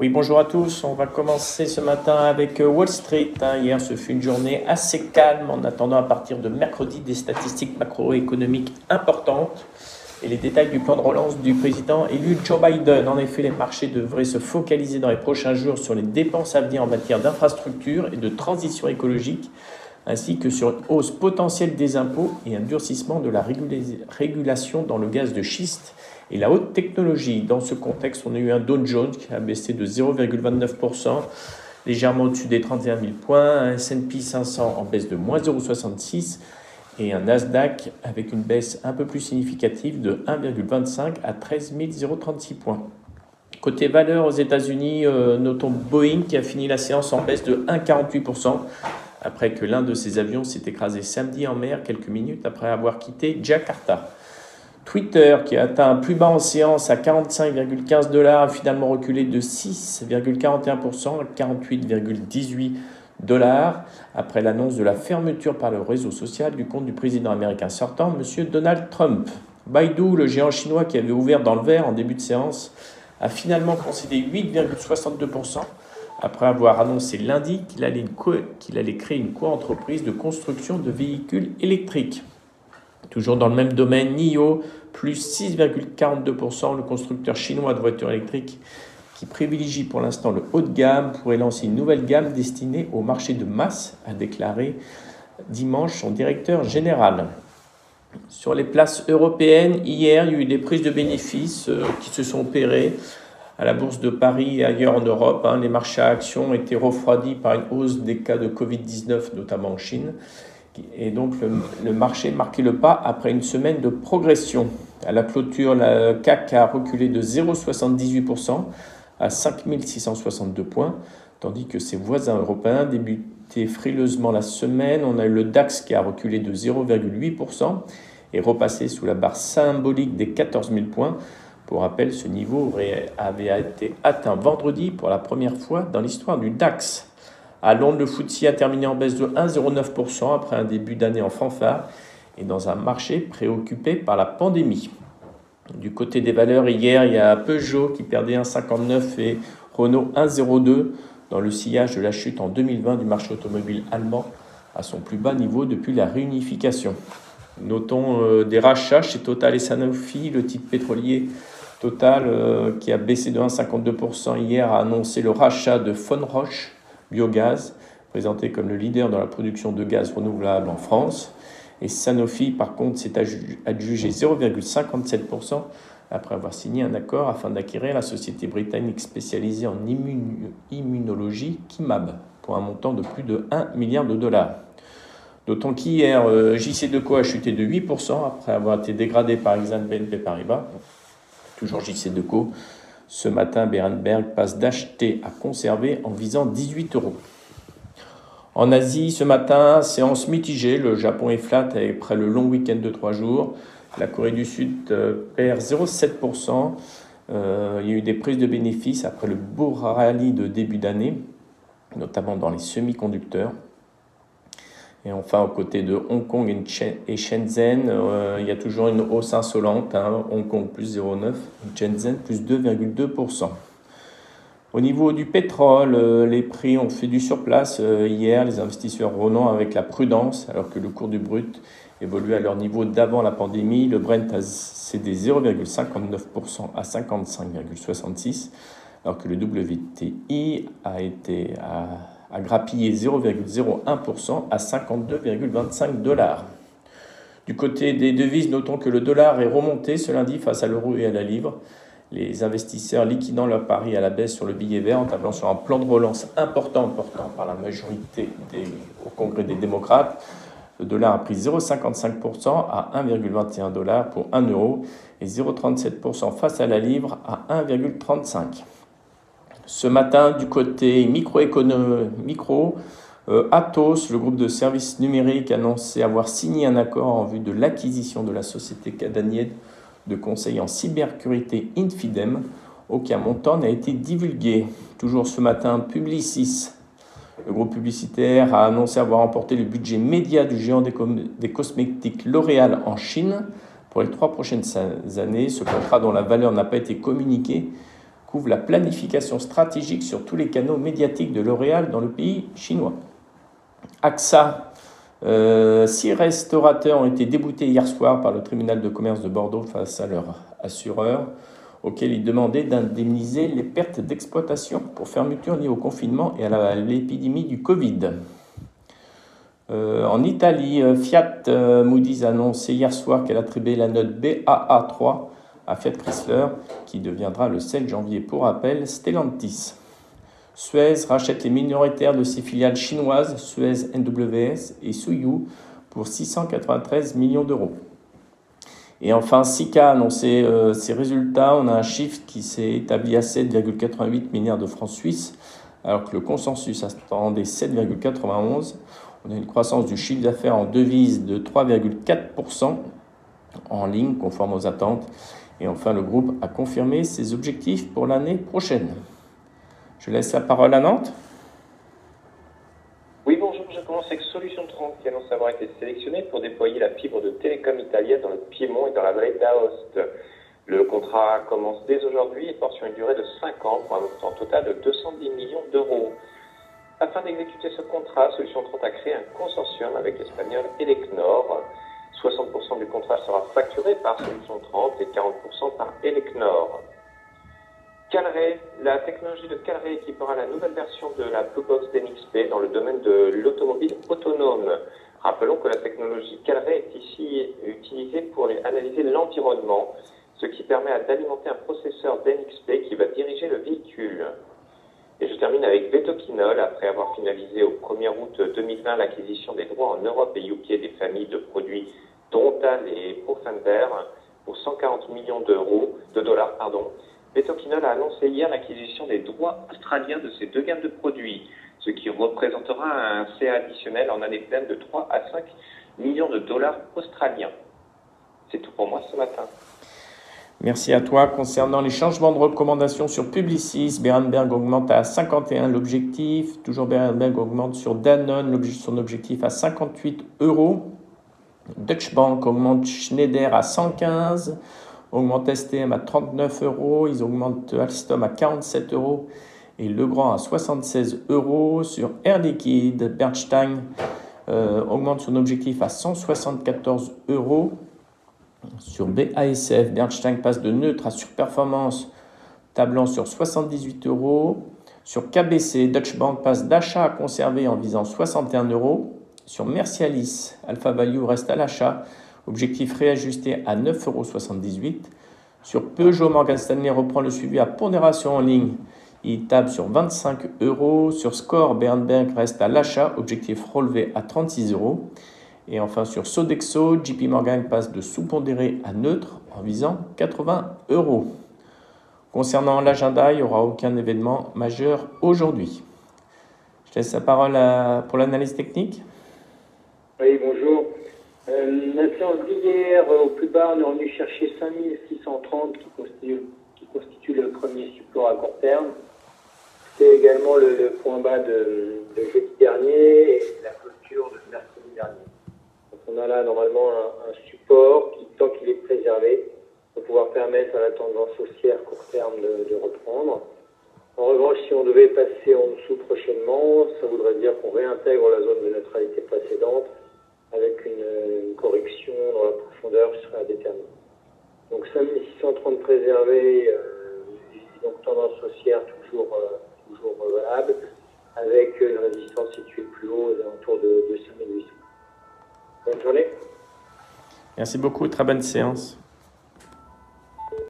Oui, bonjour à tous. On va commencer ce matin avec euh, Wall Street. Hein. Hier, ce fut une journée assez calme en attendant à partir de mercredi des statistiques macroéconomiques importantes et les détails du plan de relance du président élu Joe Biden. En effet, les marchés devraient se focaliser dans les prochains jours sur les dépenses à venir en matière d'infrastructure et de transition écologique, ainsi que sur une hausse potentielle des impôts et un durcissement de la régulation dans le gaz de schiste et la haute technologie. Dans ce contexte, on a eu un Dow Jones qui a baissé de 0,29%, légèrement au-dessus des 31 000 points, un S&P 500 en baisse de moins 0,66 et un Nasdaq avec une baisse un peu plus significative de 1,25 à 13 036 points. Côté valeur aux États-Unis, euh, notons Boeing qui a fini la séance en baisse de 1,48% après que l'un de ses avions s'est écrasé samedi en mer quelques minutes après avoir quitté Jakarta. Twitter, qui a atteint un plus bas en séance à 45,15 dollars, a finalement reculé de 6,41% à 48,18 dollars après l'annonce de la fermeture par le réseau social du compte du président américain sortant, M. Donald Trump. Baidu, le géant chinois qui avait ouvert dans le vert en début de séance, a finalement concédé 8,62% après avoir annoncé lundi qu'il allait, allait créer une co-entreprise de construction de véhicules électriques. Toujours dans le même domaine, NIO, plus 6,42%, le constructeur chinois de voitures électriques qui privilégie pour l'instant le haut de gamme, pourrait lancer une nouvelle gamme destinée au marché de masse, a déclaré dimanche son directeur général. Sur les places européennes, hier, il y a eu des prises de bénéfices euh, qui se sont opérées à la Bourse de Paris et ailleurs en Europe. Hein. Les marchés à actions ont été refroidis par une hausse des cas de Covid-19, notamment en Chine. Et donc le, marché marquait le pas après une semaine de progression. À la clôture, le CAC a reculé de 0,78% à 5662 points, tandis que ses voisins européens débutaient frileusement la semaine. On a eu le DAX qui a reculé de 0,8% et repassé sous la barre symbolique des 14 000 points. Pour rappel, ce niveau avait été atteint vendredi pour la première fois dans l'histoire du DAX. À Londres, le FTSE a terminé en baisse de 1,09% après un début d'année en fanfare et dans un marché préoccupé par la pandémie. Du côté des valeurs, hier, il y a Peugeot qui perdait 1,59% et Renault 1,02% dans le sillage de la chute en 2020 du marché automobile allemand à son plus bas niveau depuis la réunification. Notons euh, des rachats chez Total et Sanofi, le titre pétrolier Total euh, qui a baissé de 1,52% hier a annoncé le rachat de Fonroche Biogaz, présenté comme le leader dans la production de gaz renouvelable en France. Et Sanofi, par contre, s'est adjugé 0,57% après avoir signé un accord afin d'acquérir la société britannique spécialisée en immunologie Kimab pour un montant de plus de 1 milliard de dollars. D'autant qu'hier, euh, JC Deco a chuté de 8% après avoir été dégradé par Exxon BNP Paribas. Toujours JC Deco ce matin, Berenberg passe d'acheter à conserver en visant 18 euros. En Asie, ce matin, séance mitigée. Le Japon est flat après le long week-end de trois jours. La Corée du Sud euh, perd 0,7%. Euh, il y a eu des prises de bénéfices après le beau rallye de début d'année, notamment dans les semi-conducteurs. Et enfin, aux côtés de Hong Kong et Shenzhen, euh, il y a toujours une hausse insolente. Hein. Hong Kong plus 0,9, Shenzhen plus 2,2%. Au niveau du pétrole, euh, les prix ont fait du surplace euh, hier, les investisseurs renant avec la prudence, alors que le cours du brut évolue à leur niveau d'avant la pandémie. Le Brent a cédé 0,59% à 55,66, alors que le WTI a été à a grappillé 0,01% à 52,25 dollars. Du côté des devises, notons que le dollar est remonté ce lundi face à l'euro et à la livre. Les investisseurs liquidant leur pari à la baisse sur le billet vert en tablant sur un plan de relance important portant par la majorité au Congrès des démocrates. Le dollar a pris 0,55% à 1,21 dollars pour 1 euro et 0,37% face à la livre à 1,35. Ce matin, du côté micro, euh, Atos, le groupe de services numériques, a annoncé avoir signé un accord en vue de l'acquisition de la société cadanienne de conseil en cybersécurité Infidem. Aucun montant n'a été divulgué. Toujours ce matin, Publicis, le groupe publicitaire, a annoncé avoir remporté le budget média du géant des, des cosmétiques L'Oréal en Chine pour les trois prochaines années. Ce contrat, dont la valeur n'a pas été communiquée, couvre la planification stratégique sur tous les canaux médiatiques de L'Oréal dans le pays chinois. AXA, euh, six restaurateurs ont été déboutés hier soir par le tribunal de commerce de Bordeaux face à leur assureur, auquel ils demandaient d'indemniser les pertes d'exploitation pour fermeture liées au confinement et à l'épidémie du Covid. Euh, en Italie, euh, Fiat Moody's a annoncé hier soir qu'elle attribuait la note BAA3 à Fiat Chrysler, qui deviendra le 7 janvier pour rappel Stellantis. Suez rachète les minoritaires de ses filiales chinoises, Suez NWS et Suyu, pour 693 millions d'euros. Et enfin, Sika a annoncé euh, ses résultats. On a un chiffre qui s'est établi à 7,88 milliards de francs suisses, alors que le consensus attendait 7,91. On a une croissance du chiffre d'affaires en devise de 3,4% en ligne, conforme aux attentes. Et enfin, le groupe a confirmé ses objectifs pour l'année prochaine. Je laisse la parole à Nantes. Oui, bonjour, je commence avec Solution 30 qui annonce avoir été sélectionné pour déployer la fibre de télécom italienne dans le Piémont et dans la vallée d'Aoste. Le contrat commence dès aujourd'hui et porte sur une durée de 5 ans pour un montant total de 210 millions d'euros. Afin d'exécuter ce contrat, Solution 30 a créé un consortium avec l'espagnol Elecnor. 60% du contrat sera facturé par Solution 30 et 40% par Elecnor. Calray, la technologie de Calray équipera la nouvelle version de la Blue Box d'NXP dans le domaine de l'automobile autonome. Rappelons que la technologie Calray est ici utilisée pour analyser l'environnement, ce qui permet d'alimenter un processeur d'NXP qui va diriger le véhicule. Et je termine avec Betoquinol, après avoir finalisé au 1er août 2020 l'acquisition des droits en Europe et UK des familles de produits Dontal et Profender pour 140 millions d'euros, de dollars, pardon. Betoquinol a annoncé hier l'acquisition des droits australiens de ces deux gammes de produits, ce qui représentera un CA additionnel en année pleine de 3 à 5 millions de dollars australiens. C'est tout pour moi ce matin. Merci à toi. Concernant les changements de recommandations sur Publicis, Berenberg augmente à 51 l'objectif. Toujours Berenberg augmente sur Danone son objectif à 58 euros. Deutsche Bank augmente Schneider à 115 augmente STM à 39 euros, ils augmentent Alstom à 47 euros et Legrand à 76 euros. Sur Air Liquide, Bernstein euh, augmente son objectif à 174 euros. Sur BASF, Bernstein passe de neutre à surperformance, tablant sur 78 euros. Sur KBC, Deutsche Bank passe d'achat à conserver en visant 61 euros. Sur Mercialis, Alpha Value reste à l'achat Objectif réajusté à 9,78 euros. Sur Peugeot, Morgan Stanley reprend le suivi à pondération en ligne. Il table sur 25 euros. Sur Score, Bernberg reste à l'achat. Objectif relevé à 36 euros. Et enfin sur Sodexo, JP Morgan passe de sous-pondéré à neutre en visant 80 euros. Concernant l'agenda, il n'y aura aucun événement majeur aujourd'hui. Je laisse la parole pour l'analyse technique. Oui, bonjour. Euh, la séance d'hier, au plus bas, on est revenu chercher 5630 qui constitue, qui constitue le premier support à court terme. C'est également le, point bas de, jeudi dernier et la clôture de mercredi dernier. Donc on a là normalement un, support qui, tant qu'il est préservé, va pouvoir permettre à la tendance haussière court terme de, de reprendre. En revanche, si on devait passer en dessous prochainement, ça voudrait dire qu'on réintègre la zone de neutralité précédente avec une, correction dans la profondeur qui sera déterminée. Donc 5630 préservé, euh, donc tendance haussière toujours, euh, toujours valable, avec une résistance située plus haut aux alentours de, de 5800. Bonne journée. Merci beaucoup, très bonne séance.